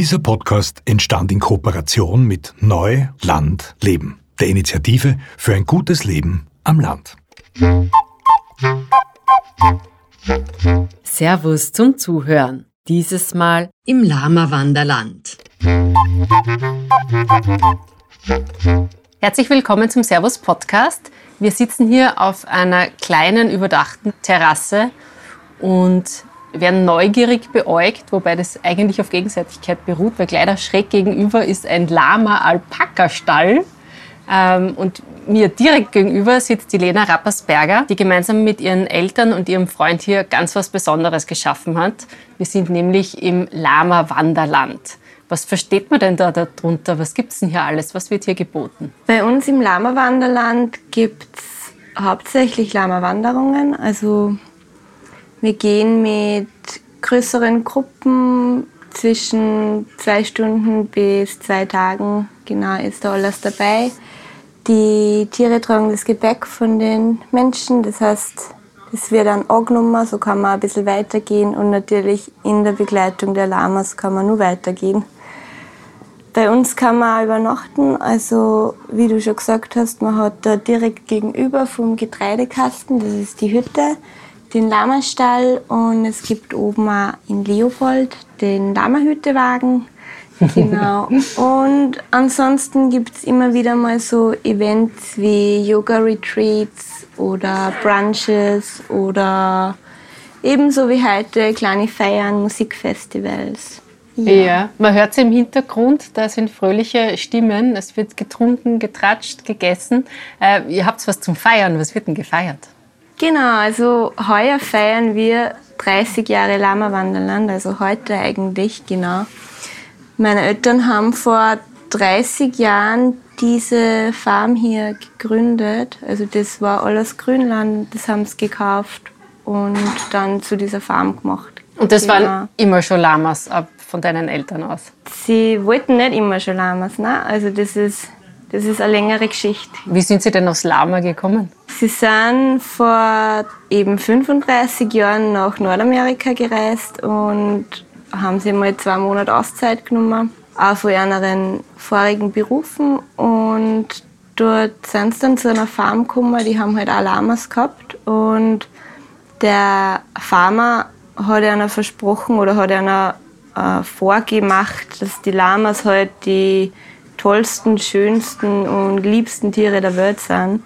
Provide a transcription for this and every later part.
Dieser Podcast entstand in Kooperation mit Neu Land Leben, der Initiative für ein gutes Leben am Land. Servus zum Zuhören. Dieses Mal im Lama Wanderland. Herzlich willkommen zum Servus Podcast. Wir sitzen hier auf einer kleinen überdachten Terrasse und werden neugierig beäugt, wobei das eigentlich auf Gegenseitigkeit beruht, weil da schräg gegenüber ist ein Lama-Alpaka-Stall. Ähm, und mir direkt gegenüber sitzt die Lena Rappersberger, die gemeinsam mit ihren Eltern und ihrem Freund hier ganz was Besonderes geschaffen hat. Wir sind nämlich im Lama-Wanderland. Was versteht man denn da darunter? Was gibt es denn hier alles? Was wird hier geboten? Bei uns im Lama-Wanderland gibt es hauptsächlich Lama-Wanderungen. Also wir gehen mit größeren Gruppen zwischen zwei Stunden bis zwei Tagen. Genau ist da alles dabei. Die Tiere tragen das Gepäck von den Menschen, das heißt, es wird dann angenommen, so kann man ein bisschen weitergehen und natürlich in der Begleitung der Lamas kann man nur weitergehen. Bei uns kann man übernachten, also wie du schon gesagt hast, man hat da direkt gegenüber vom Getreidekasten, das ist die Hütte, den Lamastall und es gibt oben auch in Leopold den Lamahütewagen. Genau. und ansonsten gibt es immer wieder mal so Events wie Yoga-Retreats oder Brunches oder ebenso wie heute kleine Feiern, Musikfestivals. Ja. ja, man hört es im Hintergrund, da sind fröhliche Stimmen, es wird getrunken, getratscht, gegessen. Äh, ihr habt was zum Feiern, was wird denn gefeiert? Genau, also heuer feiern wir 30 Jahre Lama Wanderland, also heute eigentlich, genau. Meine Eltern haben vor 30 Jahren diese Farm hier gegründet. Also das war alles Grünland, das haben sie gekauft und dann zu dieser Farm gemacht. Und das genau. waren immer schon Lamas ab von deinen Eltern aus? Sie wollten nicht immer schon Lamas, ne? Also das ist das ist eine längere Geschichte. Wie sind Sie denn aufs Lama gekommen? Sie sind vor eben 35 Jahren nach Nordamerika gereist und haben sich mal zwei Monate Auszeit genommen, auch von ihren vorigen Berufen. Und dort sind sie dann zu einer Farm gekommen, die haben halt auch Lamas gehabt. Und der Farmer hat ihnen versprochen oder hat ihnen äh, vorgemacht, dass die Lamas halt die tollsten, schönsten und liebsten Tiere der Welt sind.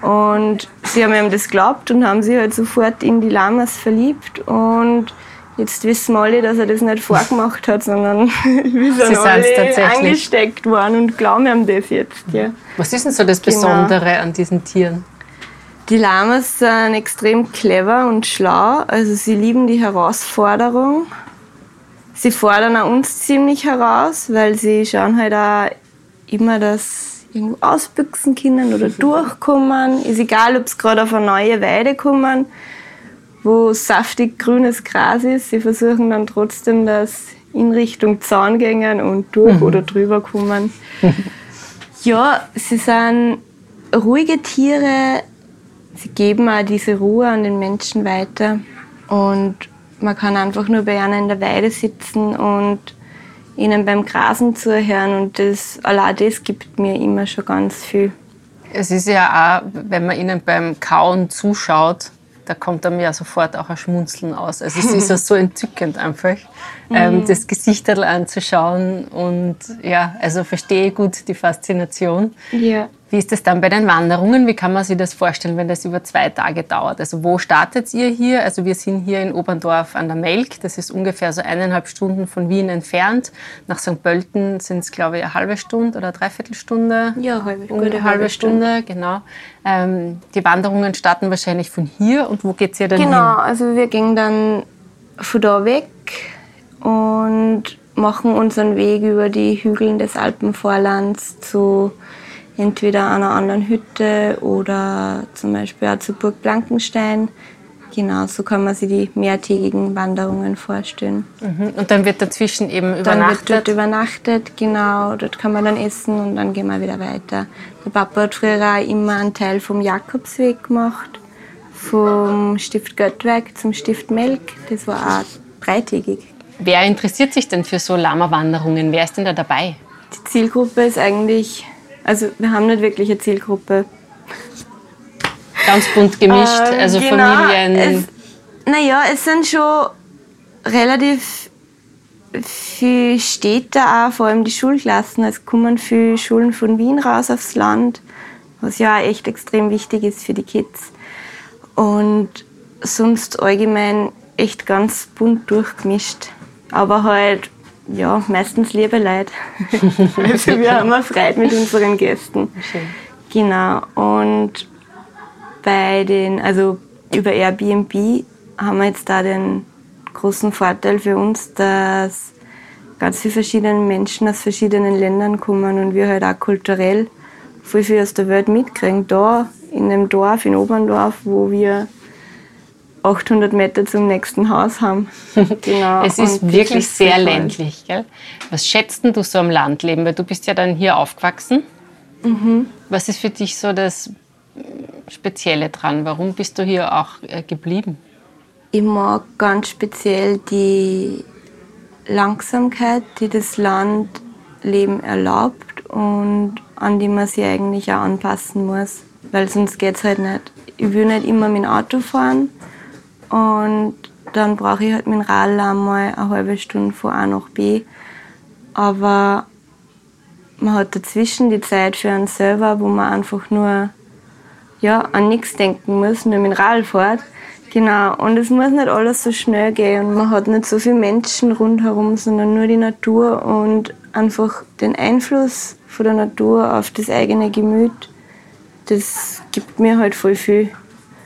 Und sie haben ihm das geglaubt und haben sich halt sofort in die Lamas verliebt. Und jetzt wissen alle, dass er das nicht vorgemacht hat, sondern wir sind alle angesteckt worden und glauben ihm das jetzt. Ja. Was ist denn so das genau. Besondere genau. an diesen Tieren? Die Lamas sind extrem clever und schlau. Also sie lieben die Herausforderung. Sie fordern auch uns ziemlich heraus, weil sie schauen halt auch immer das irgendwo ausbüchsen können oder durchkommen. Ist egal, ob es gerade auf eine neue Weide kommen, wo saftig grünes Gras ist. Sie versuchen dann trotzdem, das in Richtung Zaun gehen und durch mhm. oder drüber kommen. ja, sie sind ruhige Tiere. Sie geben auch diese Ruhe an den Menschen weiter. Und man kann einfach nur bei ihnen in der Weide sitzen und ihnen beim Grasen zuhören und das, allein das gibt mir immer schon ganz viel. Es ist ja auch, wenn man ihnen beim Kauen zuschaut, da kommt einem ja sofort auch ein Schmunzeln aus. Also es ist ja so entzückend einfach, ähm, mhm. das Gesicht anzuschauen und ja, also verstehe gut die Faszination. Ja. Wie ist das dann bei den Wanderungen? Wie kann man sich das vorstellen, wenn das über zwei Tage dauert? Also wo startet ihr hier? Also wir sind hier in Oberndorf an der Melk. Das ist ungefähr so eineinhalb Stunden von Wien entfernt. Nach St. Pölten sind es, glaube ich, eine halbe Stunde oder dreiviertel Stunde. Ja, halbe, gute halbe, halbe Stunde, Stunde. genau. Ähm, die Wanderungen starten wahrscheinlich von hier. Und wo geht es ihr dann genau, hin? Genau, also wir gehen dann von da weg und machen unseren Weg über die Hügel des Alpenvorlands zu entweder an einer anderen Hütte oder zum Beispiel auch zu Burg Blankenstein. Genau, so kann man sich die mehrtägigen Wanderungen vorstellen. Mhm. Und dann wird dazwischen eben übernachtet? Dann wird dort übernachtet, genau. Dort kann man dann essen und dann gehen wir wieder weiter. Der Papa hat früher auch immer einen Teil vom Jakobsweg gemacht, vom Stift Göttwerk zum Stift Melk. Das war auch dreitägig. Wer interessiert sich denn für so Lama-Wanderungen? Wer ist denn da dabei? Die Zielgruppe ist eigentlich, also wir haben nicht wirklich eine Zielgruppe. Ganz bunt gemischt, ähm, also genau, Familien. Naja, es sind schon relativ viele Städte auch, vor allem die Schulklassen. Es kommen viele Schulen von Wien raus aufs Land, was ja auch echt extrem wichtig ist für die Kids. Und sonst allgemein echt ganz bunt durchgemischt. Aber halt, ja, meistens liebe Leute. also wir haben auch Freude mit unseren Gästen. Schön. Genau. Und bei den, also über Airbnb haben wir jetzt da den großen Vorteil für uns, dass ganz viele verschiedene Menschen aus verschiedenen Ländern kommen und wir halt auch kulturell viel, viel aus der Welt mitkriegen. Da in dem Dorf, in Oberndorf, wo wir 800 Meter zum nächsten Haus haben. Genau. es ist und wirklich ist sehr ländlich. Gell? Was schätzt du so am Landleben? Weil du bist ja dann hier aufgewachsen. Mhm. Was ist für dich so das Spezielle dran? Warum bist du hier auch äh, geblieben? Ich mag ganz speziell die Langsamkeit, die das Landleben erlaubt und an die man sich eigentlich auch anpassen muss, weil sonst geht es halt nicht. Ich will nicht immer mit dem Auto fahren und dann brauche ich halt mit dem Rad einmal eine halbe Stunde von A nach B. Aber man hat dazwischen die Zeit für einen selber, wo man einfach nur ja, an nichts denken muss, nur mit dem Rad fährt. Genau, und es muss nicht alles so schnell gehen und man hat nicht so viele Menschen rundherum, sondern nur die Natur und einfach den Einfluss von der Natur auf das eigene Gemüt, das gibt mir halt voll viel.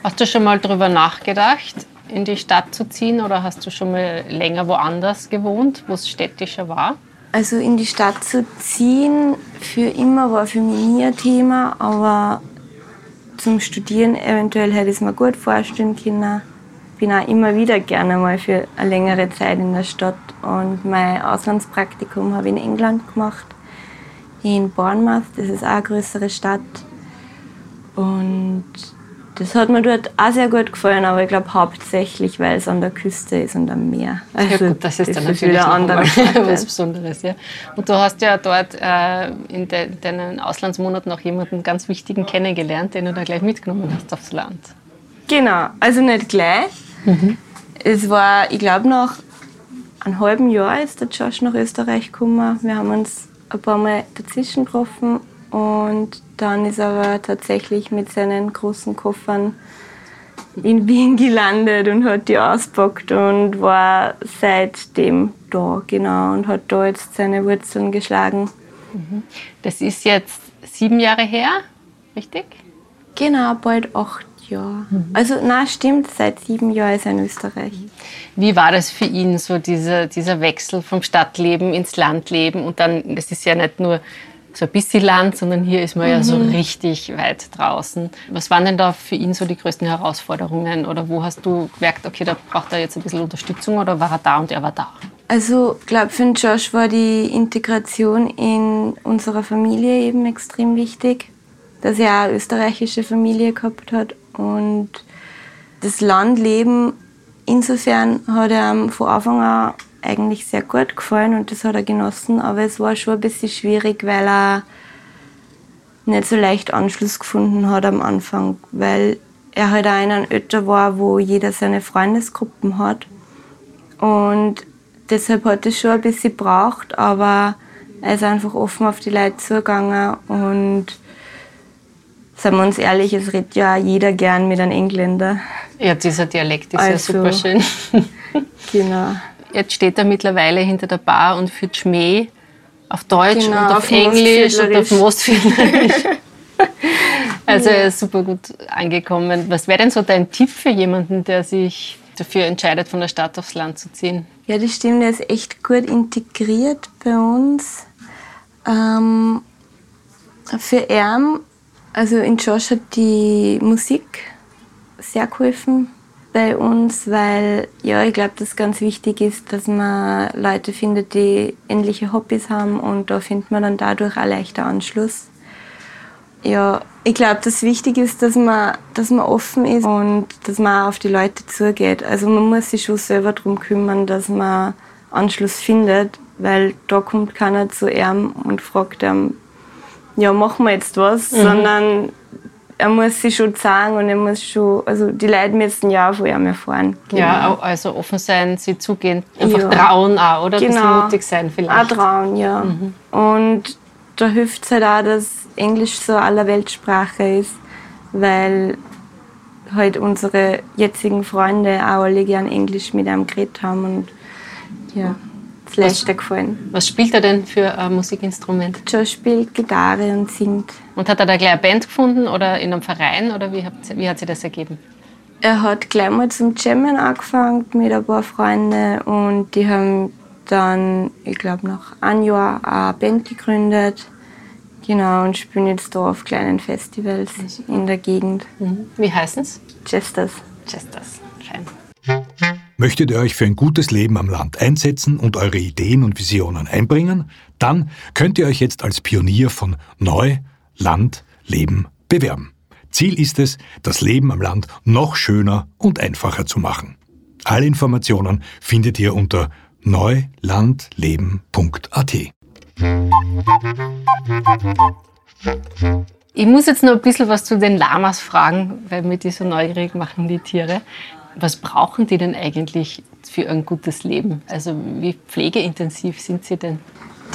Hast du schon mal darüber nachgedacht, in die Stadt zu ziehen oder hast du schon mal länger woanders gewohnt, wo es städtischer war? Also in die Stadt zu ziehen für immer war für mich nie ein Thema, aber zum Studieren eventuell hätte ich es mir gut vorstellen können. Ich bin auch immer wieder gerne mal für eine längere Zeit in der Stadt und mein Auslandspraktikum habe ich in England gemacht, in Bournemouth, das ist auch eine größere Stadt. Und das hat mir dort auch sehr gut gefallen, aber ich glaube hauptsächlich, weil es an der Küste ist und am Meer. Also ja gut, das ist dann natürlich andere was Besonderes. Ja. Und du hast ja dort äh, in de deinen Auslandsmonaten auch jemanden ganz Wichtigen kennengelernt, den du da gleich mitgenommen hast aufs Land. Genau, also nicht gleich. Mhm. Es war, ich glaube, nach einem halben Jahr ist der Josh nach Österreich gekommen. Wir haben uns ein paar Mal dazwischen getroffen und dann ist er aber tatsächlich mit seinen großen Koffern in Wien gelandet und hat die auspackt und war seitdem da, genau, und hat da jetzt seine Wurzeln geschlagen. Mhm. Das ist jetzt sieben Jahre her, richtig? Genau, bald acht Jahre. Mhm. Also, na stimmt, seit sieben Jahren ist er in Österreich. Wie war das für ihn, so dieser, dieser Wechsel vom Stadtleben ins Landleben? Und dann, das ist ja nicht nur so ein bisschen Land, sondern hier ist man mhm. ja so mhm. richtig weit draußen. Was waren denn da für ihn so die größten Herausforderungen? Oder wo hast du gemerkt, okay, da braucht er jetzt ein bisschen Unterstützung oder war er da und er war da? Also, ich glaube, für den Josh war die Integration in unserer Familie eben extrem wichtig. Dass er eine österreichische Familie gehabt hat und das Landleben insofern hat er von Anfang an eigentlich sehr gut gefallen und das hat er genossen, aber es war schon ein bisschen schwierig, weil er nicht so leicht Anschluss gefunden hat am Anfang, weil er halt auch in einem Ötter war, wo jeder seine Freundesgruppen hat und deshalb hat es schon ein bisschen gebraucht, aber er ist einfach offen auf die Leute zugegangen und seien wir uns ehrlich, es redet ja jeder gern mit einem Engländer. Ja, dieser Dialekt ist also, ja super schön. genau. Jetzt steht er mittlerweile hinter der Bar und führt Schmäh auf Deutsch genau, und auf, auf Englisch und auf Mostfindlerisch. also er ist super gut angekommen. Was wäre denn so dein Tipp für jemanden, der sich dafür entscheidet, von der Stadt aufs Land zu ziehen? Ja, das stimmt. Er ist echt gut integriert bei uns. Ähm, für ihn, also in Josh hat die Musik sehr geholfen bei uns, weil ja, ich glaube, dass ganz wichtig ist, dass man Leute findet, die ähnliche Hobbys haben und da findet man dann dadurch auch leichter Anschluss. Ja, ich glaube, dass wichtig ist, dass man, dass man offen ist und dass man auch auf die Leute zugeht. Also man muss sich schon selber darum kümmern, dass man Anschluss findet, weil da kommt keiner zu ihm und fragt ihm, ja, machen wir jetzt was, mhm. sondern er muss sich schon zeigen und er muss schon, also die Leute müssen ja auch von ihm erfahren. Genau. Ja, also offen sein, sie zugehen, einfach ja. trauen auch, oder? Genau. Ein bisschen mutig sein vielleicht. Auch trauen, ja. Mhm. Und da hilft es halt auch, dass Englisch so aller Weltsprache ist, weil halt unsere jetzigen Freunde auch alle gern Englisch mit einem geredet haben und ja, leichter gefallen. Was spielt er denn für ein Musikinstrument? Joe spielt Gitarre und singt. Und hat er da gleich eine Band gefunden oder in einem Verein oder wie, habt, wie hat sich das ergeben? Er hat gleich mal zum Jammen angefangen mit ein paar Freunden und die haben dann, ich glaube, nach einem Jahr eine Band gegründet Genau, und spielen jetzt da auf kleinen Festivals in der Gegend. Mhm. Wie heißen es? Jesters. Jesters, fein. Möchtet ihr euch für ein gutes Leben am Land einsetzen und eure Ideen und Visionen einbringen? Dann könnt ihr euch jetzt als Pionier von Neu, Land, Leben bewerben. Ziel ist es, das Leben am Land noch schöner und einfacher zu machen. Alle Informationen findet ihr unter neulandleben.at. Ich muss jetzt noch ein bisschen was zu den Lamas fragen, weil mir die so neugierig machen, die Tiere. Was brauchen die denn eigentlich für ein gutes Leben? Also wie pflegeintensiv sind sie denn?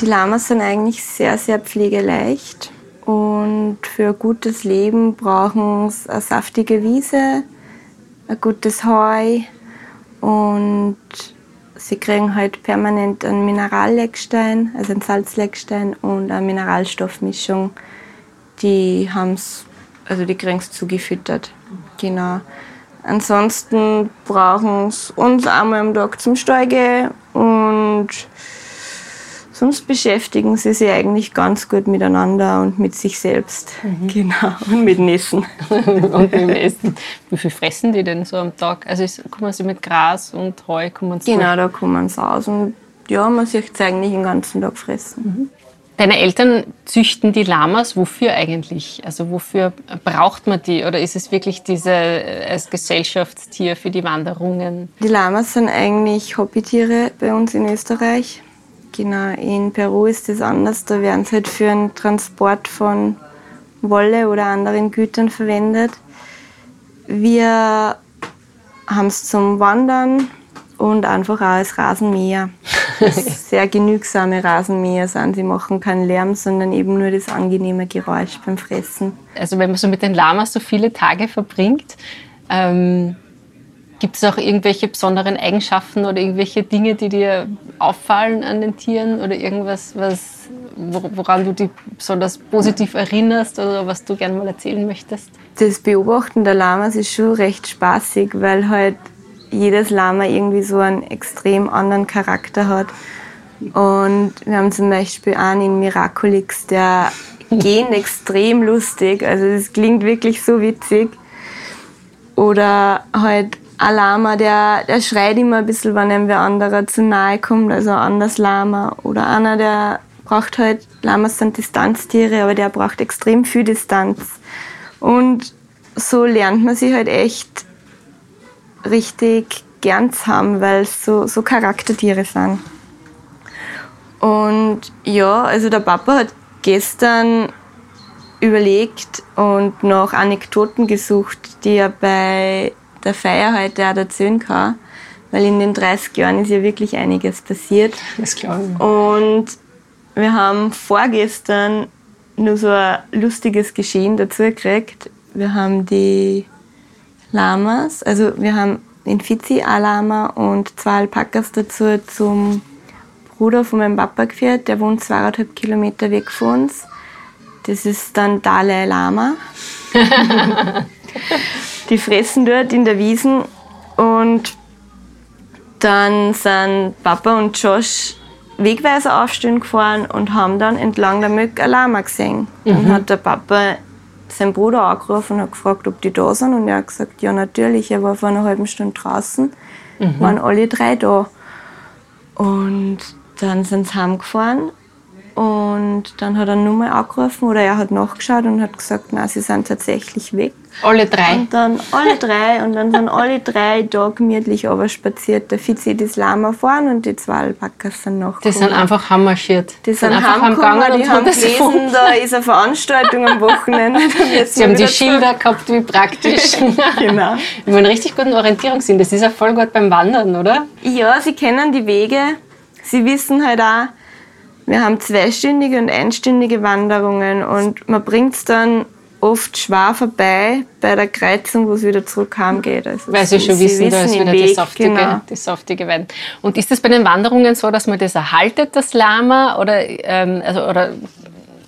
Die Lamas sind eigentlich sehr, sehr pflegeleicht. Und für ein gutes Leben brauchen sie eine saftige Wiese, ein gutes Heu und Sie kriegen halt permanent einen Mineralleckstein, also einen Salzleckstein und eine Mineralstoffmischung. Die haben's, also die kriegen sie zugefüttert. Genau. Ansonsten brauchen sie uns einmal am Tag zum Stall gehen und sonst beschäftigen sie sich eigentlich ganz gut miteinander und mit sich selbst. Mhm. Genau, und mit dem Essen. und mit dem Essen. Wie viel fressen die denn so am Tag? Also kommen sie mit Gras und Heu? Kommen sie genau, da kommen sie aus. Und ja, man sieht es eigentlich den ganzen Tag fressen. Mhm. Deine Eltern züchten die Lamas. Wofür eigentlich? Also wofür braucht man die? Oder ist es wirklich diese äh, als Gesellschaftstier für die Wanderungen? Die Lamas sind eigentlich Hobbytiere bei uns in Österreich. Genau, in Peru ist das anders. Da werden sie halt für den Transport von Wolle oder anderen Gütern verwendet. Wir haben es zum Wandern und einfach auch als Rasenmäher. Sehr genügsame Rasenmäher sind. Sie machen keinen Lärm, sondern eben nur das angenehme Geräusch beim Fressen. Also wenn man so mit den Lamas so viele Tage verbringt, ähm, Gibt es auch irgendwelche besonderen Eigenschaften oder irgendwelche Dinge, die dir auffallen an den Tieren oder irgendwas, was, woran du dich besonders positiv erinnerst oder was du gerne mal erzählen möchtest? Das Beobachten der Lamas ist schon recht spaßig, weil halt jedes Lama irgendwie so einen extrem anderen Charakter hat. Und wir haben zum Beispiel einen in Miraculix, der gehen extrem lustig. Also das klingt wirklich so witzig. Oder halt ein Lama, der, der schreit immer ein bisschen, wenn einem wer anderer zu nahe kommt, also ein anderes Lama. Oder einer, der braucht halt, Lamas sind Distanztiere, aber der braucht extrem viel Distanz. Und so lernt man sich halt echt richtig gern zu haben, weil es so, so Charaktertiere sind. Und ja, also der Papa hat gestern überlegt und nach Anekdoten gesucht, die er bei der Feier heute auch erzählen kann, weil in den 30 Jahren ist ja wirklich einiges passiert. Das glaube ich. Und wir haben vorgestern nur so ein lustiges Geschehen dazu gekriegt. Wir haben die Lamas, also wir haben in Fizi ein Lama und zwei Alpakas dazu zum Bruder von meinem Papa geführt. Der wohnt zweieinhalb Kilometer weg von uns. Das ist dann Dalai Lama. Die fressen dort in der Wiesen und dann sind Papa und Josh Wegweiser aufstehen gefahren und haben dann entlang der Mück ein Lama gesehen. Mhm. Dann hat der Papa seinen Bruder angerufen und hat gefragt, ob die da sind. Und er hat gesagt, ja natürlich, er war vor einer halben Stunde draußen, mhm. waren alle drei da. Und dann sind sie heimgefahren Und dann hat er nochmal angerufen oder er hat nachgeschaut und hat gesagt, nein, sie sind tatsächlich weg. Alle drei? Und dann alle drei und dann sind alle drei da gemütlich spaziert. Der Fizi das Lama vorn und die zwei Alpakas sind nachgekommen. Die sind einfach hammarschiert. Die sind, sind einfach heimgegangen, die haben gelesen, da ist eine Veranstaltung am Wochenende. Sie haben die Schilder gehabt, wie praktisch. genau. Wir haben richtig guten Orientierungssinn. Das ist ja voll gut beim Wandern, oder? Ja, sie kennen die Wege. Sie wissen halt auch, wir haben zweistündige und einstündige Wanderungen und man bringt es dann oft schwer vorbei bei der Kreuzung, wo es wieder zurück heimgeht. Also Weil sie schon wissen, wissen, da ist wieder Weg, die, saftige, genau. die saftige Weide. Und ist das bei den Wanderungen so, dass man das erhaltet, das Lama? Oder, ähm, also, oder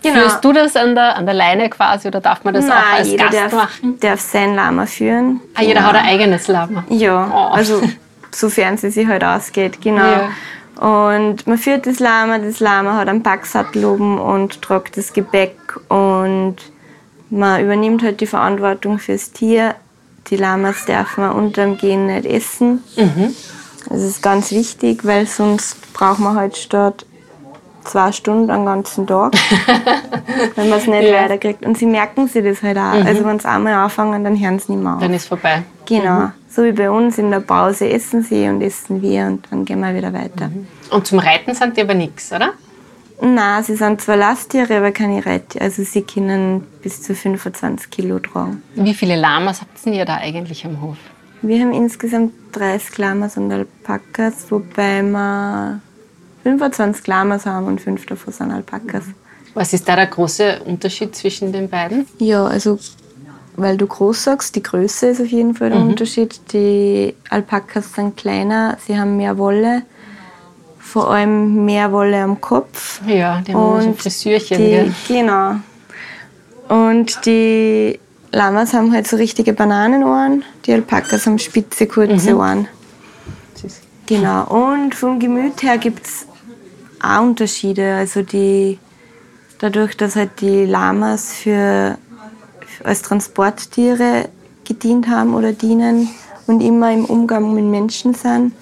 genau. führst du das an der, an der Leine quasi oder darf man das Nein, auch als jeder Gast darf, machen? darf sein Lama führen. Ah, jeder genau. hat ein eigenes Lama? Ja, oh. also sofern sie sich halt ausgeht, genau. Ja. Und man führt das Lama, das Lama hat einen Packsattel oben und tragt das Gepäck und man übernimmt halt die Verantwortung fürs Tier. Die Lamas darf man unterm Gehen nicht essen. Mhm. Das ist ganz wichtig, weil sonst braucht man halt statt zwei Stunden einen ganzen Tag, wenn man es nicht ja. weiterkriegt. Und sie merken sich das halt auch. Mhm. Also wenn sie einmal anfangen, dann hören sie nicht mehr auf. Dann ist vorbei. Genau. Mhm. So wie bei uns in der Pause essen sie und essen wir und dann gehen wir wieder weiter. Mhm. Und zum Reiten sind die aber nichts, oder? Nein, sie sind zwar Lasttiere, aber keine Reittiere. Also sie können bis zu 25 Kilo tragen. Wie viele Lamas habt ihr da eigentlich am Hof? Wir haben insgesamt 30 Lamas und Alpakas, wobei wir 25 Lamas haben und fünf davon sind Alpakas. Was ist da der große Unterschied zwischen den beiden? Ja, also weil du groß sagst, die Größe ist auf jeden Fall der mhm. Unterschied. Die Alpakas sind kleiner, sie haben mehr Wolle, vor allem mehr Wolle am Kopf. Ja, die haben und so Frisürchen. Die, genau. Und die Lamas haben halt so richtige Bananenohren, die Alpakas haben spitze, kurze mhm. Ohren. Genau. Und vom Gemüt her gibt es auch Unterschiede. Also die, dadurch, dass halt die Lamas für, als Transporttiere gedient haben oder dienen und immer im Umgang mit Menschen sind,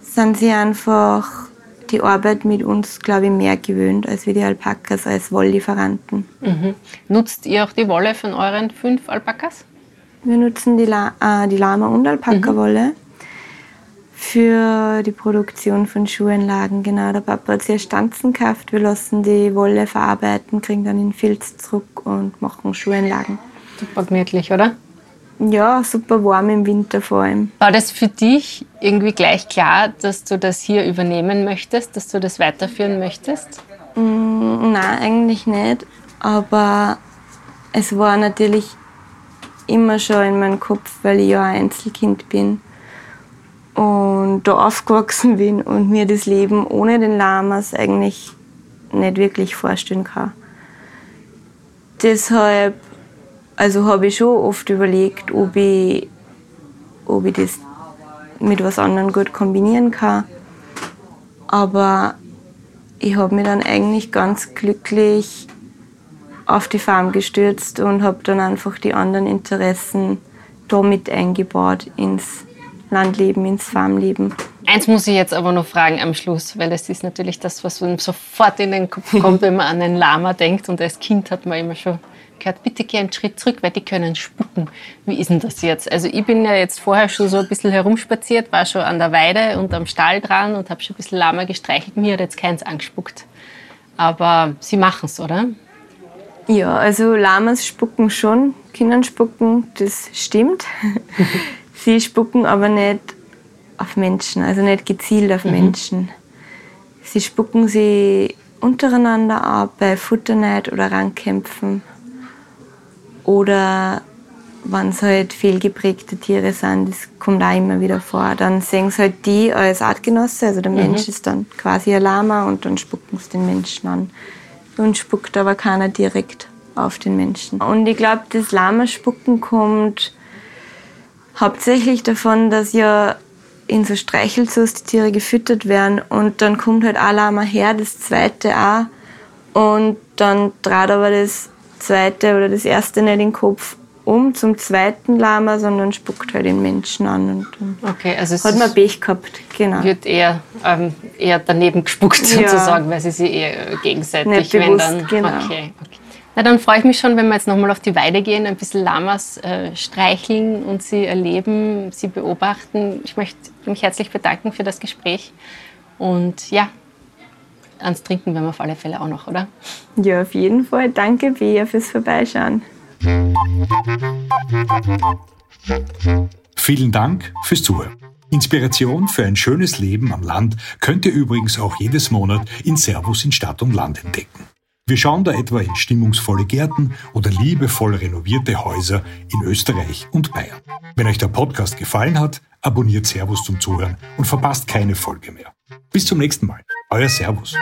sind sie einfach die Arbeit mit uns, glaube ich, mehr gewöhnt als wir die Alpakas als Wolllieferanten. Mhm. Nutzt ihr auch die Wolle von euren fünf Alpakas? Wir nutzen die, La äh, die Lama- und Alpaka-Wolle. Mhm für die Produktion von Schuhanlagen. Genau, der Papa hat sehr Stanzen gekauft. Wir lassen die Wolle verarbeiten, kriegen dann den Filz zurück und machen Schuhanlagen. Super gemütlich, oder? Ja, super warm im Winter vor allem. War das für dich irgendwie gleich klar, dass du das hier übernehmen möchtest, dass du das weiterführen möchtest? Mm, nein, eigentlich nicht. Aber es war natürlich immer schon in meinem Kopf, weil ich ja ein Einzelkind bin und da aufgewachsen bin und mir das Leben ohne den Lamas eigentlich nicht wirklich vorstellen kann. Deshalb also habe ich schon oft überlegt, ob ich, ob ich das mit was anderem gut kombinieren kann. Aber ich habe mich dann eigentlich ganz glücklich auf die Farm gestürzt und habe dann einfach die anderen Interessen damit eingebaut ins Landleben, ins Farmleben. Eins muss ich jetzt aber noch fragen am Schluss, weil das ist natürlich das, was einem sofort in den Kopf kommt, wenn man an einen Lama denkt. Und als Kind hat man immer schon gehört, bitte geh einen Schritt zurück, weil die können spucken. Wie ist denn das jetzt? Also ich bin ja jetzt vorher schon so ein bisschen herumspaziert, war schon an der Weide und am Stall dran und habe schon ein bisschen Lama gestreichelt. Mir hat jetzt keins angespuckt. Aber sie machen es, oder? Ja, also Lamas spucken schon, Kindern spucken, das stimmt. Sie spucken aber nicht auf Menschen, also nicht gezielt auf mhm. Menschen. Sie spucken sie untereinander ab bei Futterneid oder Rangkämpfen. Oder wenn es halt fehlgeprägte Tiere sind, das kommt auch immer wieder vor, dann sehen sie halt die als Artgenosse, also der mhm. Mensch ist dann quasi ein Lama und dann spucken sie den Menschen an. Und spuckt aber keiner direkt auf den Menschen. Und ich glaube, das Lama-Spucken kommt hauptsächlich davon, dass ja in so Streichelzoos die Tiere gefüttert werden und dann kommt halt ein Lama her, das zweite auch und dann trat aber das zweite oder das erste nicht den Kopf um zum zweiten Lama, sondern spuckt halt den Menschen an. Und dann Okay, also es hat man Pech gehabt, genau. wird eher, ähm, eher daneben gespuckt Ja. sozusagen, weil sie sich eher gegenseitig, Nicht wenn bewusst, dann. genau. Okay, okay. Na, dann freue ich mich schon, wenn wir jetzt nochmal auf die Weide gehen, ein bisschen Lamas äh, streicheln und sie erleben, sie beobachten. Ich möchte mich herzlich bedanken für das Gespräch. Und ja, ans Trinken werden wir auf alle Fälle auch noch, oder? Ja, auf jeden Fall. Danke, Bea, fürs Vorbeischauen. Vielen Dank fürs Zuhören. Inspiration für ein schönes Leben am Land könnt ihr übrigens auch jedes Monat in Servus in Stadt und Land entdecken. Wir schauen da etwa in stimmungsvolle Gärten oder liebevoll renovierte Häuser in Österreich und Bayern. Wenn euch der Podcast gefallen hat, abonniert Servus zum Zuhören und verpasst keine Folge mehr. Bis zum nächsten Mal. Euer Servus.